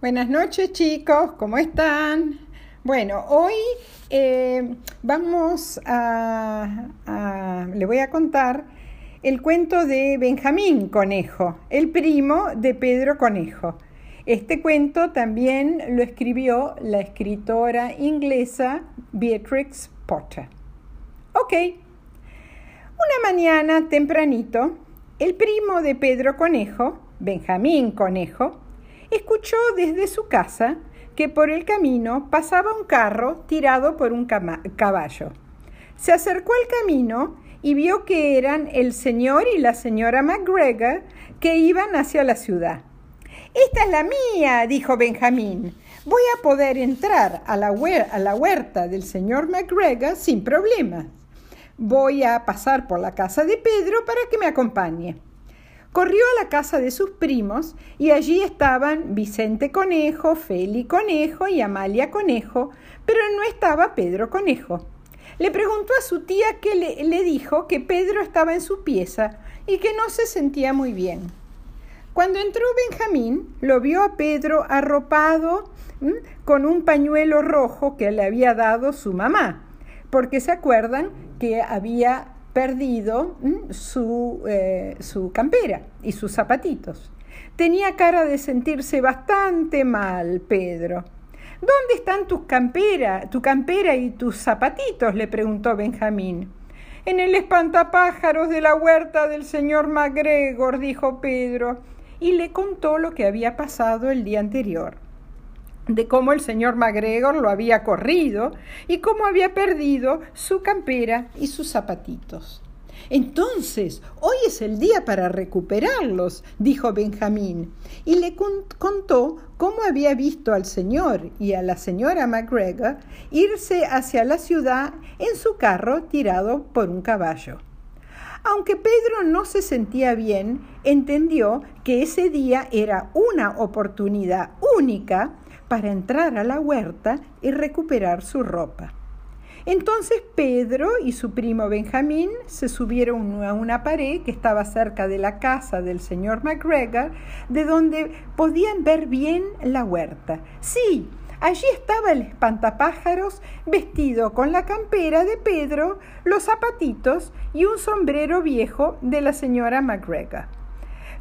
Buenas noches chicos, ¿cómo están? Bueno, hoy eh, vamos a, a, le voy a contar el cuento de Benjamín Conejo, el primo de Pedro Conejo. Este cuento también lo escribió la escritora inglesa Beatrix Potter. Ok, una mañana tempranito, el primo de Pedro Conejo, Benjamín Conejo, escuchó desde su casa que por el camino pasaba un carro tirado por un caballo. Se acercó al camino y vio que eran el señor y la señora McGregor que iban hacia la ciudad. Esta es la mía, dijo Benjamín. Voy a poder entrar a la, huerta del señor McGregor sin problemas. Voy a pasar por la casa de Pedro para que me acompañe. Corrió a la casa de sus primos y allí estaban Vicente Conejo, Feli Conejo y Amalia Conejo, pero no estaba Pedro Conejo. Le preguntó a su tía que le, le dijo que Pedro estaba en su pieza y que no se sentía muy bien. Cuando entró Benjamín, lo vio a Pedro arropado con un pañuelo rojo que le había dado su mamá, porque se acuerdan que había perdido su, eh, su campera y sus zapatitos. Tenía cara de sentirse bastante mal, Pedro. ¿Dónde están tus campera, tu campera y tus zapatitos? le preguntó Benjamín. En el espantapájaros de la huerta del señor MacGregor, dijo Pedro, y le contó lo que había pasado el día anterior de cómo el señor MacGregor lo había corrido y cómo había perdido su campera y sus zapatitos. Entonces, hoy es el día para recuperarlos, dijo Benjamín, y le contó cómo había visto al señor y a la señora MacGregor irse hacia la ciudad en su carro tirado por un caballo. Aunque Pedro no se sentía bien, entendió que ese día era una oportunidad única para entrar a la huerta y recuperar su ropa. Entonces Pedro y su primo Benjamín se subieron a una pared que estaba cerca de la casa del señor MacGregor, de donde podían ver bien la huerta. Sí, allí estaba el espantapájaros vestido con la campera de Pedro, los zapatitos y un sombrero viejo de la señora MacGregor.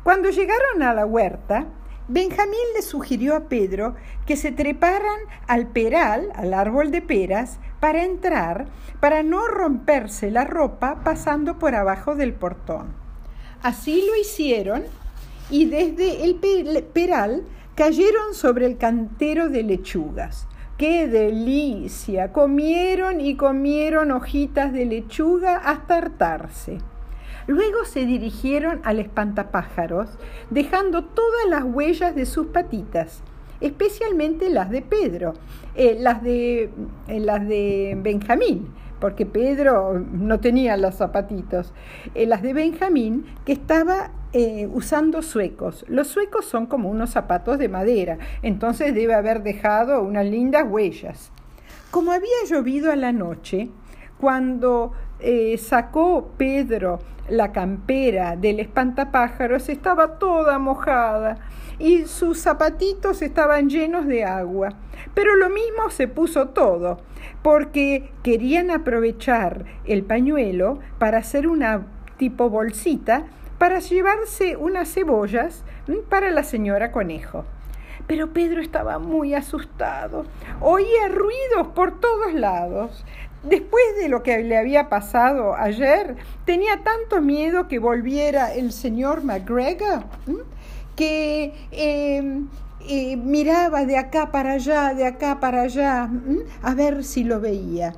Cuando llegaron a la huerta, Benjamín le sugirió a Pedro que se treparan al peral, al árbol de peras, para entrar, para no romperse la ropa pasando por abajo del portón. Así lo hicieron y desde el peral cayeron sobre el cantero de lechugas. ¡Qué delicia! Comieron y comieron hojitas de lechuga hasta hartarse. Luego se dirigieron al espantapájaros, dejando todas las huellas de sus patitas, especialmente las de Pedro, eh, las, de, eh, las de Benjamín, porque Pedro no tenía los zapatitos, eh, las de Benjamín, que estaba usando suecos. Los suecos son como unos zapatos de madera, entonces debe haber dejado unas lindas huellas. Como había llovido a la noche, cuando sacó Pedro la campera del espantapájaros estaba toda mojada y sus zapatitos estaban llenos de agua. Pero lo mismo se puso todo, porque querían aprovechar el pañuelo para hacer una tipo bolsita para llevarse unas cebollas para la señora conejo. Pero Pedro estaba muy asustado. Oía ruidos por todos lados. Después de lo que le había pasado ayer, tenía tanto miedo que volviera el señor McGregor que em, eh, miraba de acá para allá, de acá para allá, a ver si lo veía.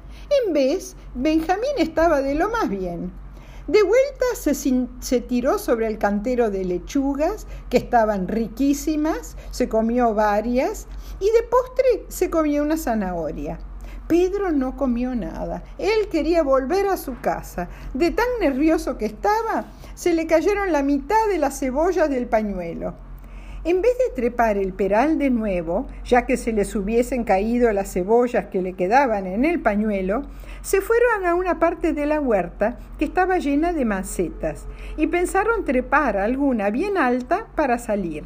En vez, Benjamín estaba de lo más bien. De vuelta se, se, tiró sobre el cantero de lechugas, que estaban riquísimas, se comió varias, y de postre se comió una zanahoria. Pedro no comió nada. Él quería volver a su casa. De tan nervioso que estaba, se le cayeron la mitad de las cebollas del pañuelo. En vez de trepar el peral de nuevo, ya que se les hubiesen caído las cebollas que le quedaban en el pañuelo, se fueron a una parte de la huerta que estaba llena de macetas y pensaron trepar alguna bien alta para salir.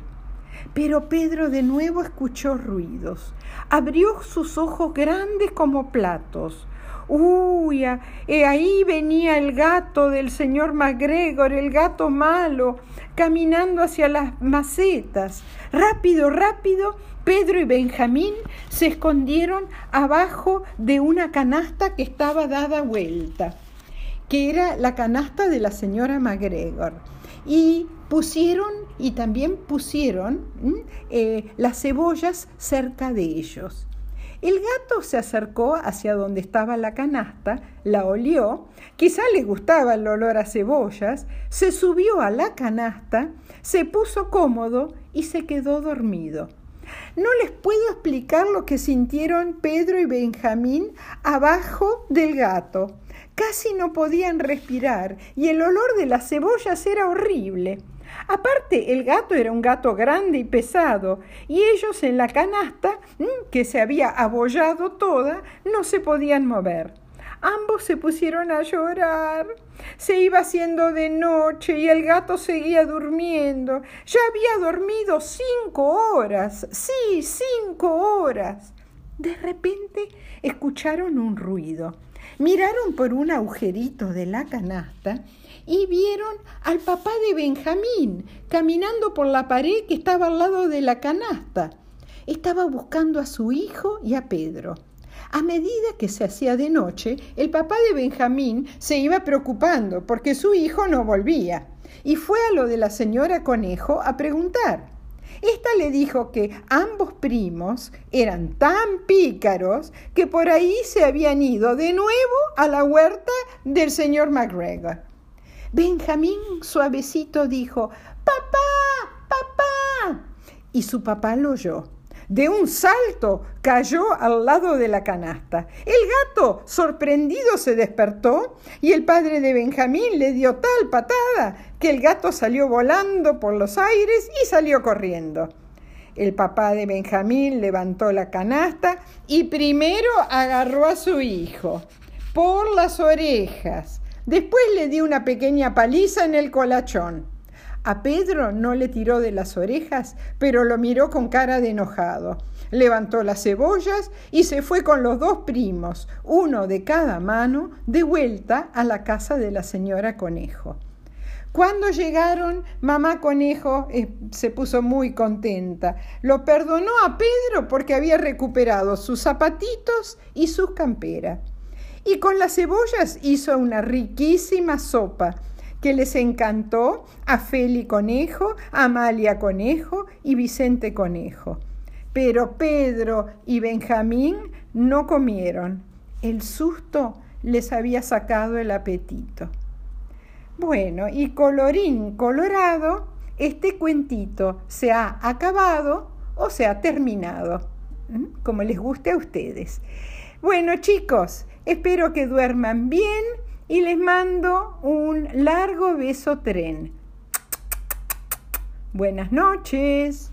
Pero Pedro de nuevo escuchó ruidos. Abrió sus ojos grandes como platos. Uy, ahí venía el gato del señor MacGregor, el gato malo, caminando hacia las macetas. Rápido, rápido, Pedro y Benjamín se escondieron abajo de una canasta que estaba dada vuelta, que era la canasta de la señora MacGregor. Y pusieron y también pusieron eh, las cebollas cerca de ellos. El gato se acercó hacia donde estaba la canasta, la olió, quizá le gustaba el olor a cebollas, se subió a la canasta, se puso cómodo y se quedó dormido. No les puedo explicar lo que sintieron Pedro y Benjamín abajo del gato. Casi no podían respirar y el olor de las cebollas era horrible. Aparte, el gato era un gato grande y pesado, y ellos en la canasta, mm, que se había abollado toda, no se podían mover. Ambos se pusieron a llorar. Se iba haciendo de noche y el gato seguía durmiendo. Ya había dormido cinco horas. Sí, cinco horas. De repente escucharon un ruido. Miraron por un agujerito de la canasta y vieron al papá de Benjamín caminando por la pared que estaba al lado de la canasta. Estaba buscando a su hijo y a Pedro. A medida que se hacía de noche, el papá de Benjamín se iba preocupando porque su hijo no volvía y fue a lo de la señora Conejo a preguntar. Esta le dijo que ambos primos eran tan pícaros que por ahí se habían ido de nuevo a la huerta del señor MacGregor. Benjamín suavecito dijo, Papá, papá. Y su papá lo oyó. De un salto cayó al lado de la canasta. El gato, sorprendido, se despertó y el padre de Benjamín le dio tal patada que el gato salió volando por los aires y salió corriendo. El papá de Benjamín levantó la canasta y primero agarró a su hijo por las orejas Después le dio una pequeña paliza en el colachón. A Pedro no le tiró de las orejas, pero lo miró con cara de enojado. Levantó las cebollas y se fue con los dos primos, uno de cada mano, de vuelta a la casa de la señora Conejo. Cuando llegaron, mamá Conejo eh, se puso muy contenta. Lo perdonó a Pedro porque había recuperado sus zapatitos y sus camperas y con las cebollas hizo una riquísima sopa que les encantó a Feli Conejo, Amalia Conejo y Vicente Conejo. Pero Pedro y Benjamín no comieron. El susto les había sacado el apetito. Bueno, y colorín colorado, este cuentito se ha acabado o se ha terminado, como les guste a ustedes. Bueno, chicos, Espero que duerman bien y les mando un largo beso tren. Buenas noches.